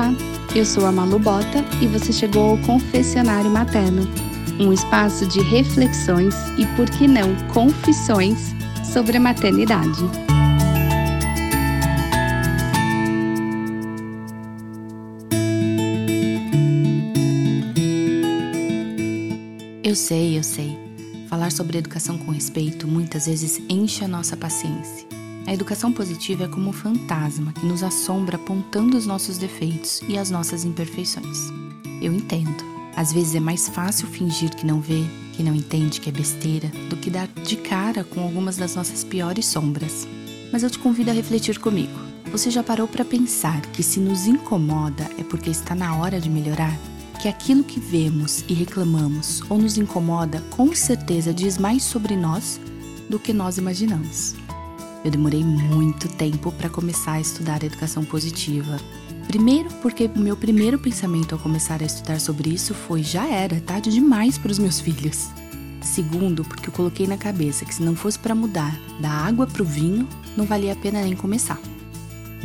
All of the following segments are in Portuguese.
Olá, eu sou a Malu Bota e você chegou ao Confessionário Materno, um espaço de reflexões e, por que não, confissões sobre a maternidade. Eu sei, eu sei. Falar sobre educação com respeito muitas vezes enche a nossa paciência. A educação positiva é como um fantasma que nos assombra apontando os nossos defeitos e as nossas imperfeições. Eu entendo. Às vezes é mais fácil fingir que não vê, que não entende que é besteira, do que dar de cara com algumas das nossas piores sombras. Mas eu te convido a refletir comigo. Você já parou para pensar que se nos incomoda é porque está na hora de melhorar? Que aquilo que vemos e reclamamos ou nos incomoda com certeza diz mais sobre nós do que nós imaginamos. Eu demorei muito tempo para começar a estudar educação positiva. Primeiro, porque o meu primeiro pensamento ao começar a estudar sobre isso foi: já era, tarde demais para os meus filhos. Segundo, porque eu coloquei na cabeça que se não fosse para mudar da água para o vinho, não valia a pena nem começar.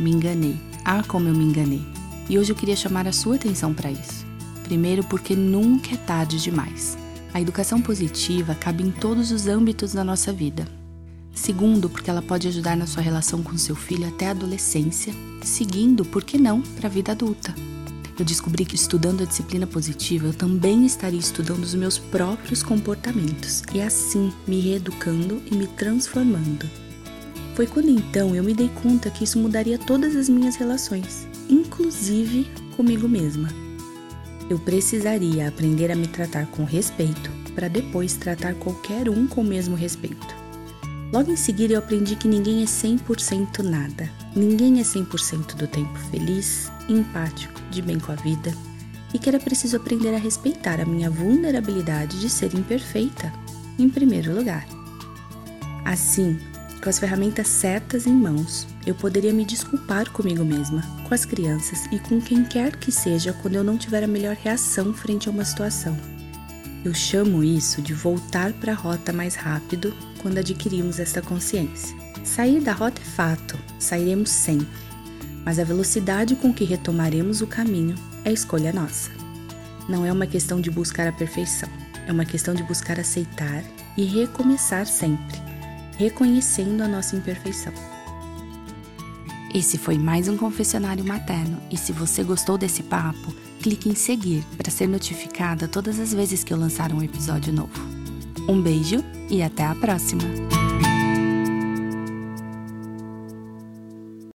Me enganei. Ah, como eu me enganei. E hoje eu queria chamar a sua atenção para isso. Primeiro, porque nunca é tarde demais. A educação positiva cabe em todos os âmbitos da nossa vida, Segundo, porque ela pode ajudar na sua relação com seu filho até a adolescência. Seguindo, por que não, para a vida adulta. Eu descobri que estudando a disciplina positiva eu também estaria estudando os meus próprios comportamentos e assim me reeducando e me transformando. Foi quando então eu me dei conta que isso mudaria todas as minhas relações, inclusive comigo mesma. Eu precisaria aprender a me tratar com respeito para depois tratar qualquer um com o mesmo respeito. Logo em seguida eu aprendi que ninguém é 100% nada. Ninguém é 100% do tempo feliz, empático, de bem com a vida e que era preciso aprender a respeitar a minha vulnerabilidade de ser imperfeita, em primeiro lugar. Assim, com as ferramentas certas em mãos, eu poderia me desculpar comigo mesma, com as crianças e com quem quer que seja quando eu não tiver a melhor reação frente a uma situação. Eu chamo isso de voltar para a rota mais rápido quando adquirimos esta consciência. Sair da rota é fato, sairemos sempre, mas a velocidade com que retomaremos o caminho é escolha nossa. Não é uma questão de buscar a perfeição, é uma questão de buscar aceitar e recomeçar sempre, reconhecendo a nossa imperfeição. Esse foi mais um confessionário materno e se você gostou desse papo, clique em seguir para ser notificada todas as vezes que eu lançar um episódio novo. Um beijo e até a próxima!